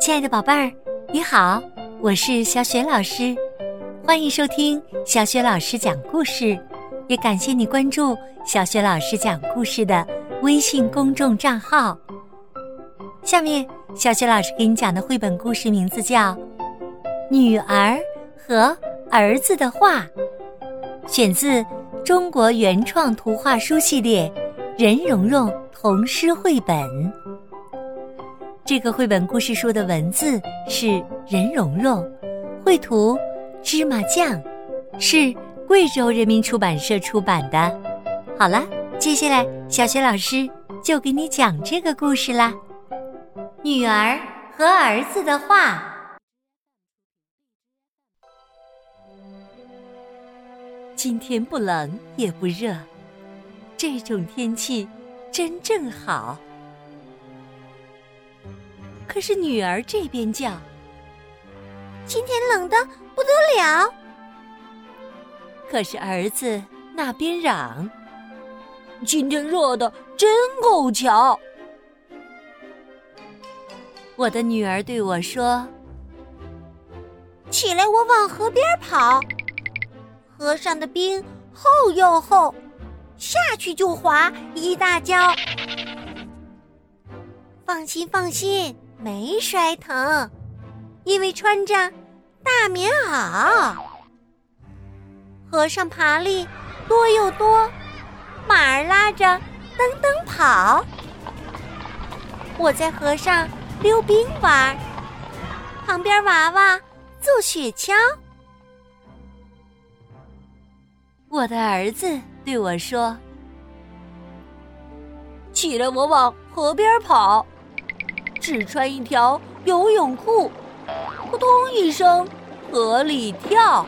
亲爱的宝贝儿，你好，我是小雪老师，欢迎收听小雪老师讲故事，也感谢你关注小雪老师讲故事的微信公众账号。下面，小雪老师给你讲的绘本故事名字叫《女儿和儿子的画》，选自中国原创图画书系列《任蓉蓉童诗绘本》。这个绘本故事书的文字是任蓉蓉，绘图芝麻酱，是贵州人民出版社出版的。好了，接下来小雪老师就给你讲这个故事啦。女儿和儿子的话。今天不冷也不热，这种天气真正好。可是女儿这边叫：“今天冷的不得了。”可是儿子那边嚷：“今天热的真够巧。”我的女儿对我说：“起来，我往河边跑。河上的冰厚又厚，下去就滑一大跤。放心，放心。”没摔疼，因为穿着大棉袄。河上爬犁多又多，马儿拉着噔噔跑。我在河上溜冰玩，旁边娃娃做雪橇。我的儿子对我说：“起来，我往河边跑。”只穿一条游泳裤，扑通一声，河里跳。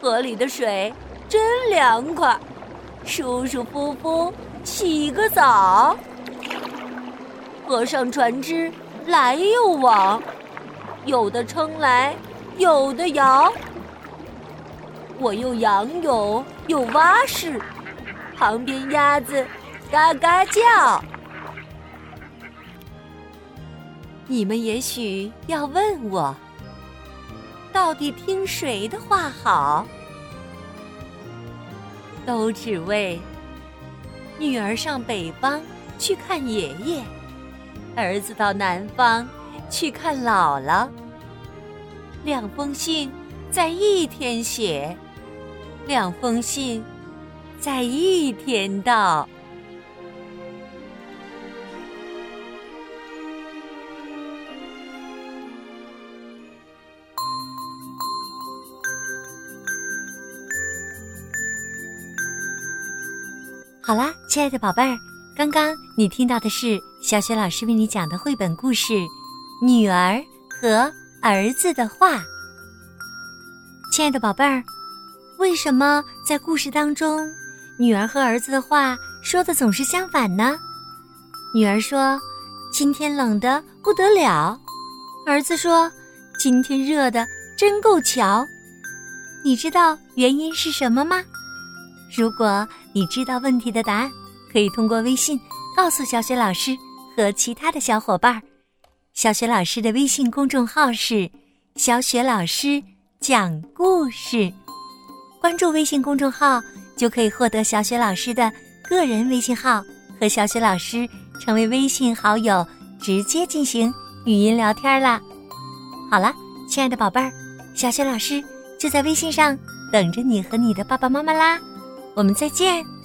河里的水真凉快，舒舒服服洗个澡。河上船只来又往，有的撑来，有的摇。我又仰泳又蛙式，旁边鸭子嘎嘎叫。你们也许要问我，到底听谁的话好？都只为女儿上北方去看爷爷，儿子到南方去看姥姥。两封信在一天写，两封信在一天到。好啦，亲爱的宝贝儿，刚刚你听到的是小雪老师为你讲的绘本故事《女儿和儿子的话》。亲爱的宝贝儿，为什么在故事当中，女儿和儿子的话说的总是相反呢？女儿说：“今天冷的不得了。”儿子说：“今天热的真够巧。”你知道原因是什么吗？如果你知道问题的答案，可以通过微信告诉小雪老师和其他的小伙伴。小雪老师的微信公众号是“小雪老师讲故事”，关注微信公众号就可以获得小雪老师的个人微信号，和小雪老师成为微信好友，直接进行语音聊天啦。好了，亲爱的宝贝儿，小雪老师就在微信上等着你和你的爸爸妈妈啦。我们再见。